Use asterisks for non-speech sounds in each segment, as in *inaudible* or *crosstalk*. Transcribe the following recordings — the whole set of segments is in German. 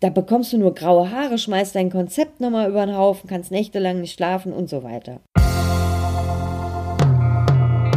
Da bekommst du nur graue Haare, schmeißt dein Konzept nochmal über den Haufen, kannst nächtelang nicht schlafen und so weiter.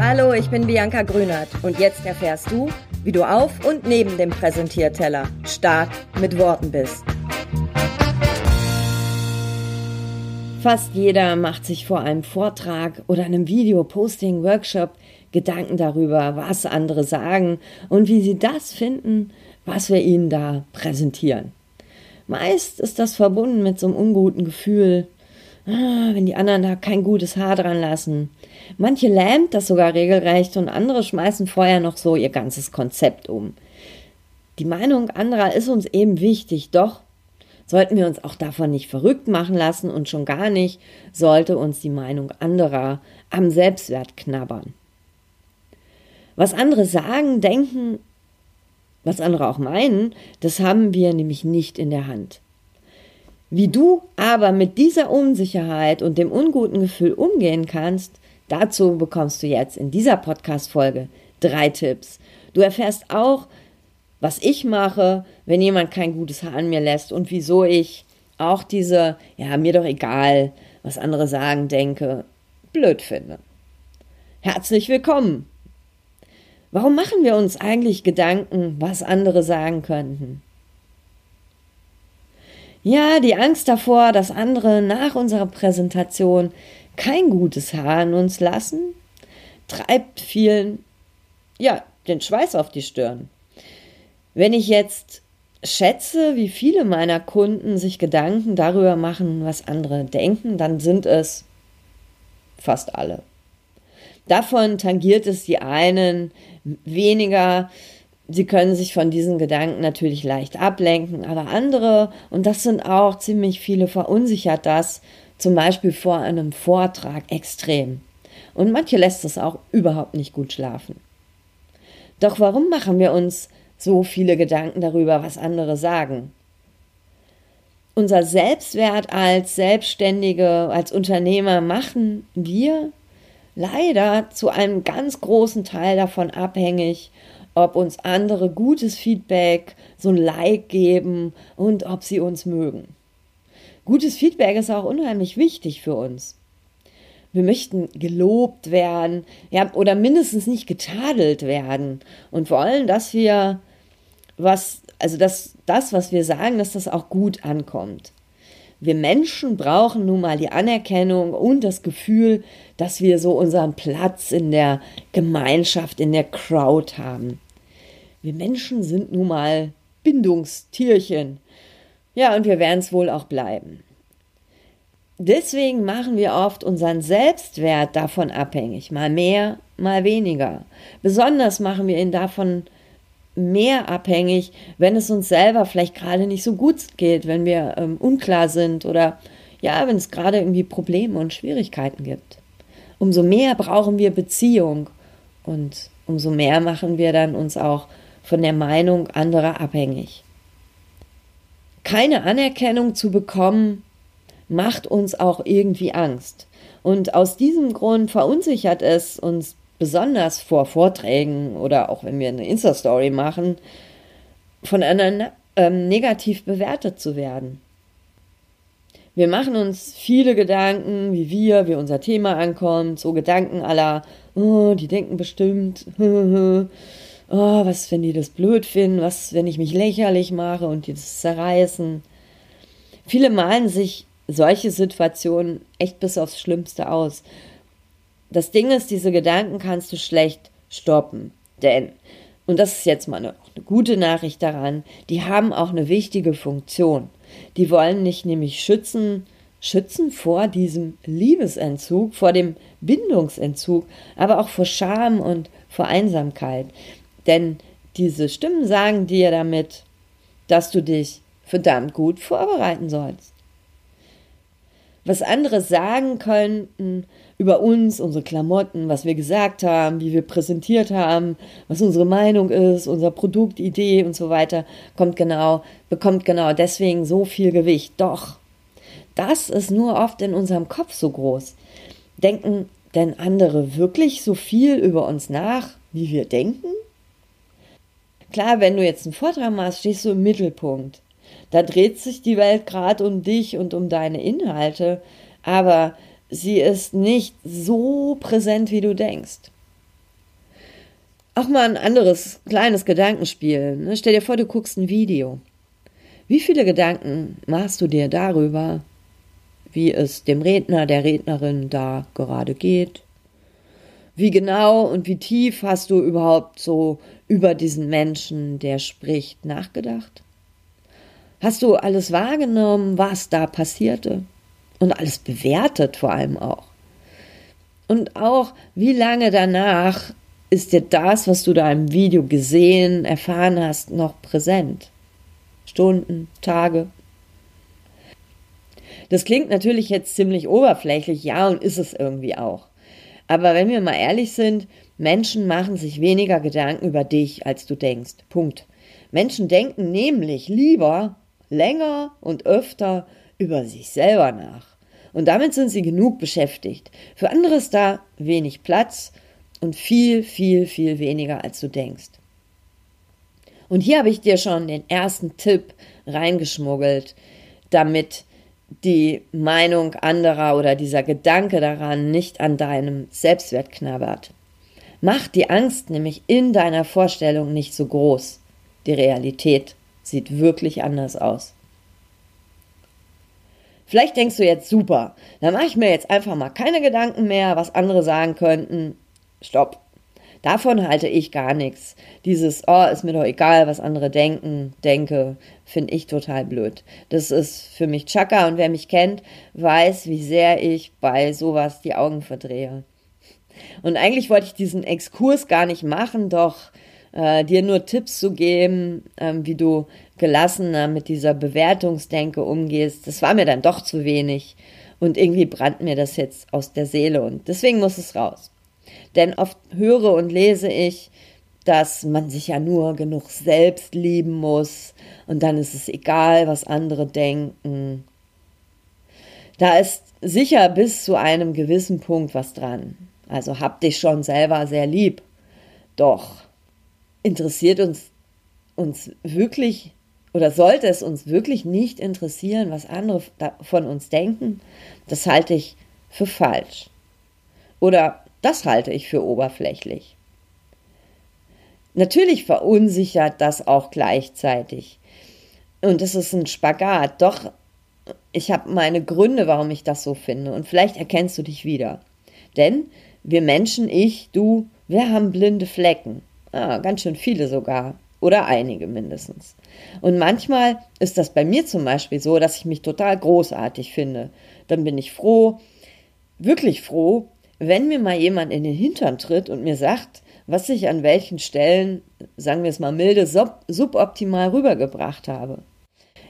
Hallo, ich bin Bianca Grünert und jetzt erfährst du, wie du auf und neben dem Präsentierteller stark mit Worten bist. Fast jeder macht sich vor einem Vortrag oder einem Video, Posting, Workshop Gedanken darüber, was andere sagen und wie sie das finden, was wir ihnen da präsentieren. Meist ist das verbunden mit so einem unguten Gefühl, ah, wenn die anderen da kein gutes Haar dran lassen. Manche lähmt das sogar regelrecht und andere schmeißen vorher noch so ihr ganzes Konzept um. Die Meinung anderer ist uns eben wichtig, doch sollten wir uns auch davon nicht verrückt machen lassen und schon gar nicht sollte uns die Meinung anderer am Selbstwert knabbern. Was andere sagen, denken was andere auch meinen, das haben wir nämlich nicht in der Hand. Wie du aber mit dieser Unsicherheit und dem unguten Gefühl umgehen kannst, dazu bekommst du jetzt in dieser Podcast-Folge drei Tipps. Du erfährst auch, was ich mache, wenn jemand kein gutes Haar an mir lässt und wieso ich auch diese, ja, mir doch egal, was andere sagen, denke, blöd finde. Herzlich willkommen Warum machen wir uns eigentlich Gedanken, was andere sagen könnten? Ja, die Angst davor, dass andere nach unserer Präsentation kein gutes Haar an uns lassen, treibt vielen, ja, den Schweiß auf die Stirn. Wenn ich jetzt schätze, wie viele meiner Kunden sich Gedanken darüber machen, was andere denken, dann sind es fast alle. Davon tangiert es die einen weniger. Sie können sich von diesen Gedanken natürlich leicht ablenken, aber andere, und das sind auch ziemlich viele, verunsichert das, zum Beispiel vor einem Vortrag extrem. Und manche lässt es auch überhaupt nicht gut schlafen. Doch warum machen wir uns so viele Gedanken darüber, was andere sagen? Unser Selbstwert als Selbstständige, als Unternehmer machen wir leider zu einem ganz großen Teil davon abhängig, ob uns andere gutes Feedback, so ein Like geben und ob sie uns mögen. Gutes Feedback ist auch unheimlich wichtig für uns. Wir möchten gelobt werden, ja, oder mindestens nicht getadelt werden und wollen, dass wir was, also dass das, was wir sagen, dass das auch gut ankommt. Wir Menschen brauchen nun mal die Anerkennung und das Gefühl, dass wir so unseren Platz in der Gemeinschaft, in der Crowd haben. Wir Menschen sind nun mal Bindungstierchen. Ja, und wir werden es wohl auch bleiben. Deswegen machen wir oft unseren Selbstwert davon abhängig, mal mehr, mal weniger. Besonders machen wir ihn davon mehr abhängig, wenn es uns selber vielleicht gerade nicht so gut geht, wenn wir ähm, unklar sind oder ja, wenn es gerade irgendwie Probleme und Schwierigkeiten gibt. Umso mehr brauchen wir Beziehung und umso mehr machen wir dann uns auch von der Meinung anderer abhängig. Keine Anerkennung zu bekommen, macht uns auch irgendwie Angst. Und aus diesem Grund verunsichert es uns besonders vor Vorträgen oder auch wenn wir eine Insta-Story machen, von anderen ähm, negativ bewertet zu werden. Wir machen uns viele Gedanken, wie wir, wie unser Thema ankommt, so Gedanken aller, oh, die denken bestimmt, *laughs* oh, was, wenn die das blöd finden, was, wenn ich mich lächerlich mache und die das zerreißen. Viele malen sich solche Situationen echt bis aufs Schlimmste aus das Ding ist, diese Gedanken kannst du schlecht stoppen. Denn, und das ist jetzt mal eine, eine gute Nachricht daran, die haben auch eine wichtige Funktion. Die wollen nicht nämlich schützen, schützen vor diesem Liebesentzug, vor dem Bindungsentzug, aber auch vor Scham und vor Einsamkeit. Denn diese Stimmen sagen dir damit, dass du dich verdammt gut vorbereiten sollst. Was andere sagen könnten, über uns, unsere Klamotten, was wir gesagt haben, wie wir präsentiert haben, was unsere Meinung ist, unser Produkt, Idee und so weiter, kommt genau, bekommt genau deswegen so viel Gewicht. Doch, das ist nur oft in unserem Kopf so groß. Denken denn andere wirklich so viel über uns nach, wie wir denken? Klar, wenn du jetzt einen Vortrag machst, stehst du im Mittelpunkt. Da dreht sich die Welt gerade um dich und um deine Inhalte, aber sie ist nicht so präsent, wie du denkst. Auch mal ein anderes kleines Gedankenspiel. Ne? Stell dir vor, du guckst ein Video. Wie viele Gedanken machst du dir darüber, wie es dem Redner, der Rednerin da gerade geht? Wie genau und wie tief hast du überhaupt so über diesen Menschen, der spricht, nachgedacht? Hast du alles wahrgenommen, was da passierte? Und alles bewertet vor allem auch. Und auch, wie lange danach ist dir das, was du da im Video gesehen, erfahren hast, noch präsent? Stunden, Tage? Das klingt natürlich jetzt ziemlich oberflächlich, ja, und ist es irgendwie auch. Aber wenn wir mal ehrlich sind, Menschen machen sich weniger Gedanken über dich, als du denkst. Punkt. Menschen denken nämlich lieber länger und öfter über sich selber nach. Und damit sind sie genug beschäftigt. Für andere ist da wenig Platz und viel, viel, viel weniger, als du denkst. Und hier habe ich dir schon den ersten Tipp reingeschmuggelt, damit die Meinung anderer oder dieser Gedanke daran nicht an deinem Selbstwert knabbert. Mach die Angst nämlich in deiner Vorstellung nicht so groß. Die Realität sieht wirklich anders aus. Vielleicht denkst du jetzt super, dann mache ich mir jetzt einfach mal keine Gedanken mehr, was andere sagen könnten stopp. Davon halte ich gar nichts. Dieses, oh, ist mir doch egal, was andere denken, denke, finde ich total blöd. Das ist für mich Chaka und wer mich kennt, weiß, wie sehr ich bei sowas die Augen verdrehe. Und eigentlich wollte ich diesen Exkurs gar nicht machen, doch äh, dir nur Tipps zu geben, äh, wie du gelassener mit dieser Bewertungsdenke umgehst. Das war mir dann doch zu wenig. Und irgendwie brannt mir das jetzt aus der Seele und deswegen muss es raus. Denn oft höre und lese ich, dass man sich ja nur genug selbst lieben muss und dann ist es egal, was andere denken. Da ist sicher bis zu einem gewissen Punkt was dran. Also hab dich schon selber sehr lieb. Doch interessiert uns uns wirklich oder sollte es uns wirklich nicht interessieren, was andere von uns denken? Das halte ich für falsch. Oder das halte ich für oberflächlich. Natürlich verunsichert das auch gleichzeitig. Und es ist ein Spagat. Doch ich habe meine Gründe, warum ich das so finde. Und vielleicht erkennst du dich wieder. Denn wir Menschen, ich, du, wir haben blinde Flecken. Ah, ganz schön viele sogar. Oder einige mindestens. Und manchmal ist das bei mir zum Beispiel so, dass ich mich total großartig finde. Dann bin ich froh, wirklich froh, wenn mir mal jemand in den Hintern tritt und mir sagt, was ich an welchen Stellen, sagen wir es mal milde, sub suboptimal rübergebracht habe.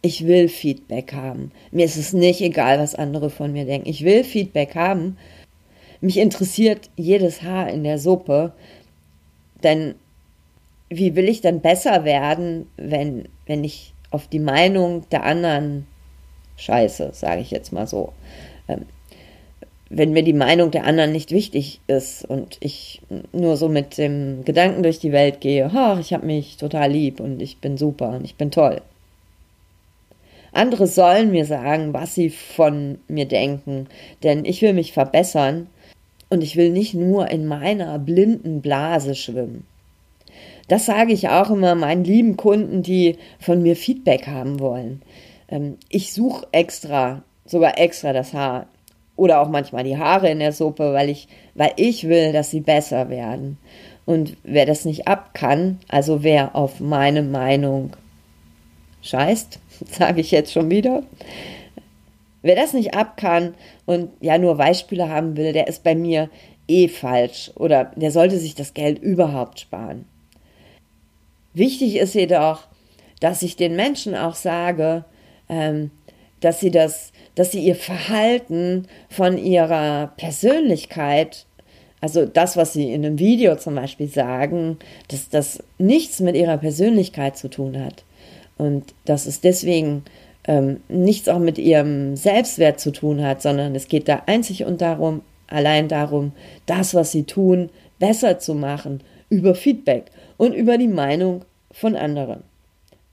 Ich will Feedback haben. Mir ist es nicht egal, was andere von mir denken. Ich will Feedback haben. Mich interessiert jedes Haar in der Suppe. Denn wie will ich dann besser werden, wenn, wenn ich auf die Meinung der anderen scheiße, sage ich jetzt mal so. Ähm, wenn mir die Meinung der anderen nicht wichtig ist und ich nur so mit dem Gedanken durch die Welt gehe, ach, ich habe mich total lieb und ich bin super und ich bin toll. Andere sollen mir sagen, was sie von mir denken, denn ich will mich verbessern und ich will nicht nur in meiner blinden Blase schwimmen. Das sage ich auch immer meinen lieben Kunden, die von mir Feedback haben wollen. Ähm, ich suche extra, sogar extra das Haar oder auch manchmal die Haare in der Suppe, weil ich, weil ich will, dass sie besser werden. Und wer das nicht ab kann, also wer auf meine Meinung scheißt, *laughs* sage ich jetzt schon wieder, wer das nicht ab kann und ja nur Beispiele haben will, der ist bei mir eh falsch oder der sollte sich das Geld überhaupt sparen. Wichtig ist jedoch, dass ich den Menschen auch sage, ähm, dass sie das dass sie ihr Verhalten von ihrer Persönlichkeit, also das, was sie in einem Video zum Beispiel sagen, dass das nichts mit ihrer Persönlichkeit zu tun hat. Und dass es deswegen ähm, nichts auch mit ihrem Selbstwert zu tun hat, sondern es geht da einzig und darum, allein darum, das, was sie tun, besser zu machen, über Feedback und über die Meinung von anderen.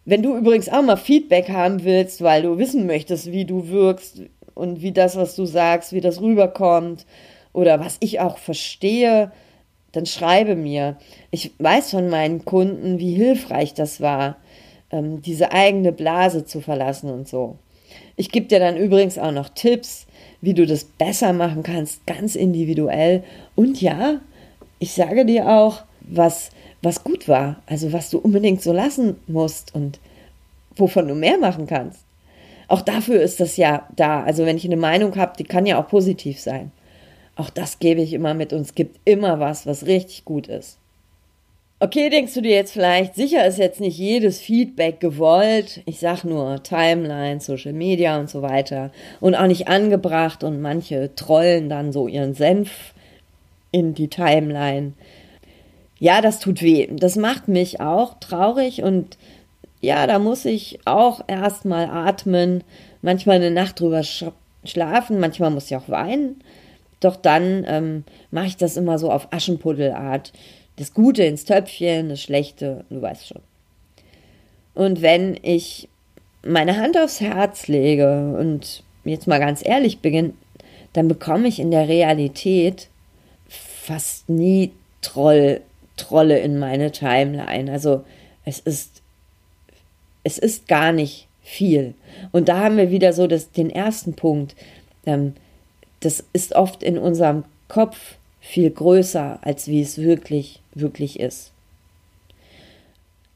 Wenn du übrigens auch mal Feedback haben willst, weil du wissen möchtest, wie du wirkst und wie das, was du sagst, wie das rüberkommt oder was ich auch verstehe, dann schreibe mir. Ich weiß von meinen Kunden, wie hilfreich das war, ähm, diese eigene Blase zu verlassen und so. Ich gebe dir dann übrigens auch noch Tipps, wie du das besser machen kannst, ganz individuell. Und ja, ich sage dir auch, was, was gut war, also was du unbedingt so lassen musst und wovon du mehr machen kannst. Auch dafür ist das ja da. Also wenn ich eine Meinung habe, die kann ja auch positiv sein. Auch das gebe ich immer mit und es gibt immer was, was richtig gut ist. Okay, denkst du dir jetzt vielleicht, sicher ist jetzt nicht jedes Feedback gewollt. Ich sag nur Timeline, Social Media und so weiter. Und auch nicht angebracht und manche trollen dann so ihren Senf in die Timeline. Ja, das tut weh. Das macht mich auch traurig und ja, da muss ich auch erstmal atmen, manchmal eine Nacht drüber schlafen, manchmal muss ich auch weinen. Doch dann ähm, mache ich das immer so auf Aschenputtelart. Das Gute ins Töpfchen, das Schlechte, du weißt schon. Und wenn ich meine Hand aufs Herz lege und jetzt mal ganz ehrlich bin, dann bekomme ich in der Realität fast nie Troll, Trolle in meine Timeline. Also es ist, es ist gar nicht viel. Und da haben wir wieder so das, den ersten Punkt. Ähm, das ist oft in unserem Kopf viel größer, als wie es wirklich, wirklich ist.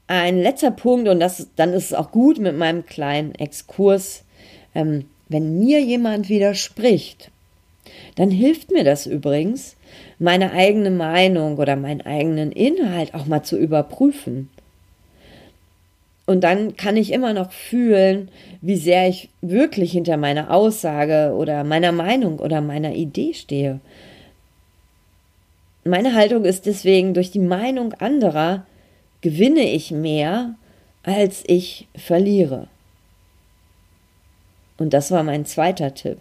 Ein letzter Punkt, und das, dann ist es auch gut mit meinem kleinen Exkurs, ähm, wenn mir jemand widerspricht, dann hilft mir das übrigens, meine eigene Meinung oder meinen eigenen Inhalt auch mal zu überprüfen. Und dann kann ich immer noch fühlen, wie sehr ich wirklich hinter meiner Aussage oder meiner Meinung oder meiner Idee stehe. Meine Haltung ist deswegen, durch die Meinung anderer gewinne ich mehr, als ich verliere. Und das war mein zweiter Tipp.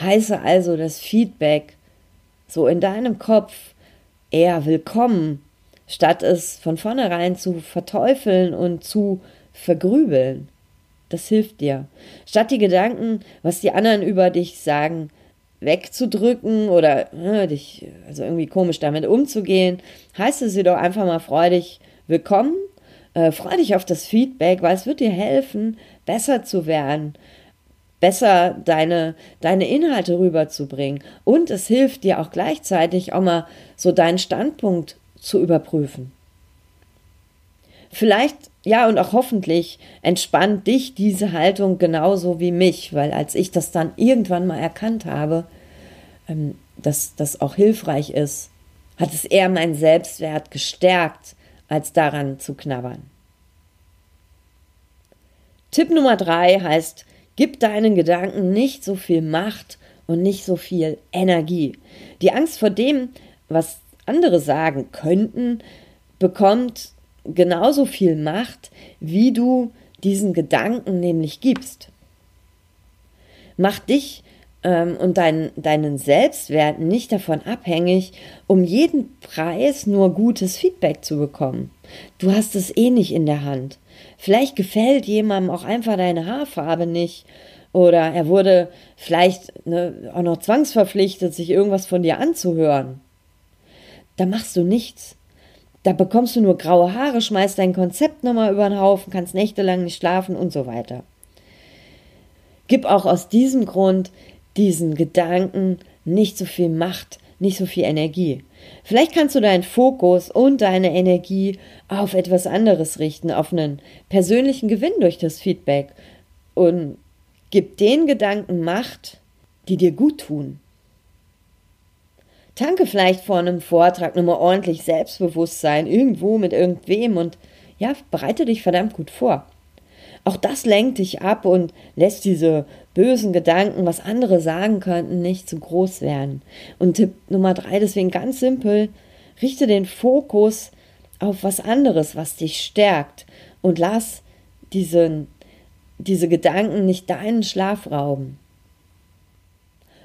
Heiße also das Feedback so in deinem Kopf eher willkommen statt es von vornherein zu verteufeln und zu vergrübeln. Das hilft dir. Statt die Gedanken, was die anderen über dich sagen, wegzudrücken oder äh, dich also irgendwie komisch damit umzugehen, heißt es sie doch einfach mal freudig willkommen. Äh, freu dich auf das Feedback, weil es wird dir helfen, besser zu werden, besser deine, deine Inhalte rüberzubringen. Und es hilft dir auch gleichzeitig auch mal so deinen Standpunkt zu überprüfen. Vielleicht, ja, und auch hoffentlich entspannt dich diese Haltung genauso wie mich, weil als ich das dann irgendwann mal erkannt habe, ähm, dass das auch hilfreich ist, hat es eher meinen Selbstwert gestärkt, als daran zu knabbern. Tipp Nummer drei heißt, gib deinen Gedanken nicht so viel Macht und nicht so viel Energie. Die Angst vor dem, was andere sagen könnten, bekommt genauso viel Macht, wie du diesen Gedanken nämlich gibst. Mach dich ähm, und dein, deinen Selbstwert nicht davon abhängig, um jeden Preis nur gutes Feedback zu bekommen. Du hast es eh nicht in der Hand. Vielleicht gefällt jemandem auch einfach deine Haarfarbe nicht oder er wurde vielleicht ne, auch noch zwangsverpflichtet, sich irgendwas von dir anzuhören da machst du nichts. Da bekommst du nur graue Haare, schmeißt dein Konzept nochmal über den Haufen, kannst nächtelang nicht schlafen und so weiter. Gib auch aus diesem Grund diesen Gedanken nicht so viel Macht, nicht so viel Energie. Vielleicht kannst du deinen Fokus und deine Energie auf etwas anderes richten, auf einen persönlichen Gewinn durch das Feedback und gib den Gedanken Macht, die dir gut tun. Tanke vielleicht vor einem Vortrag nochmal ordentlich Selbstbewusstsein irgendwo mit irgendwem und ja, bereite dich verdammt gut vor. Auch das lenkt dich ab und lässt diese bösen Gedanken, was andere sagen könnten, nicht zu groß werden. Und Tipp Nummer drei, deswegen ganz simpel, richte den Fokus auf was anderes, was dich stärkt und lass diesen, diese Gedanken nicht deinen Schlaf rauben.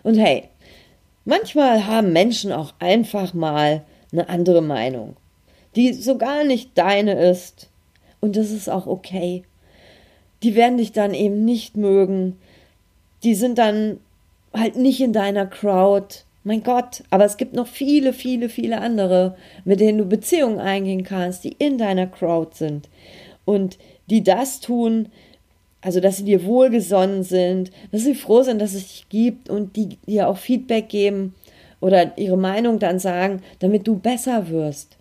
Und hey, Manchmal haben Menschen auch einfach mal eine andere Meinung, die so gar nicht deine ist. Und das ist auch okay. Die werden dich dann eben nicht mögen. Die sind dann halt nicht in deiner Crowd. Mein Gott, aber es gibt noch viele, viele, viele andere, mit denen du Beziehungen eingehen kannst, die in deiner Crowd sind und die das tun, also dass sie dir wohlgesonnen sind, dass sie froh sind, dass es dich gibt und die dir auch Feedback geben oder ihre Meinung dann sagen, damit du besser wirst.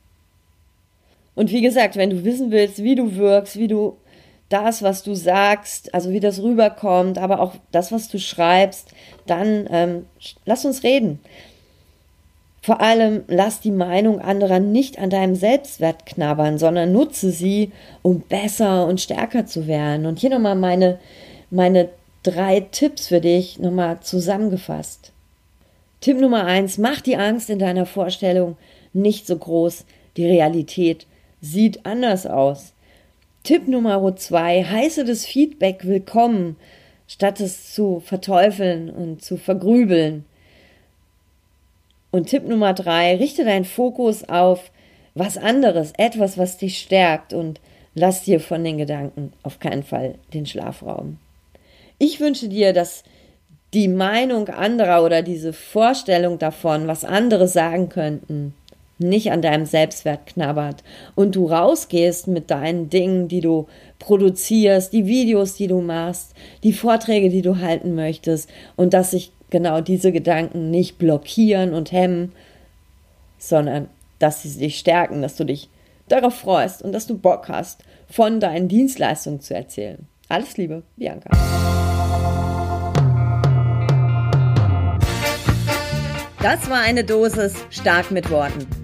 Und wie gesagt, wenn du wissen willst, wie du wirkst, wie du das, was du sagst, also wie das rüberkommt, aber auch das, was du schreibst, dann ähm, lass uns reden. Vor allem lass die Meinung anderer nicht an deinem Selbstwert knabbern, sondern nutze sie, um besser und stärker zu werden. Und hier nochmal meine, meine drei Tipps für dich nochmal zusammengefasst. Tipp Nummer eins, mach die Angst in deiner Vorstellung nicht so groß. Die Realität sieht anders aus. Tipp Nummer zwei, heiße das Feedback willkommen, statt es zu verteufeln und zu vergrübeln. Und Tipp Nummer drei, richte deinen Fokus auf was anderes, etwas, was dich stärkt und lass dir von den Gedanken auf keinen Fall den Schlafraum. Ich wünsche dir, dass die Meinung anderer oder diese Vorstellung davon, was andere sagen könnten, nicht an deinem Selbstwert knabbert und du rausgehst mit deinen Dingen, die du produzierst, die Videos, die du machst, die Vorträge, die du halten möchtest und dass sich genau diese Gedanken nicht blockieren und hemmen, sondern dass sie dich stärken, dass du dich darauf freust und dass du Bock hast, von deinen Dienstleistungen zu erzählen. Alles Liebe, Bianca. Das war eine Dosis stark mit Worten.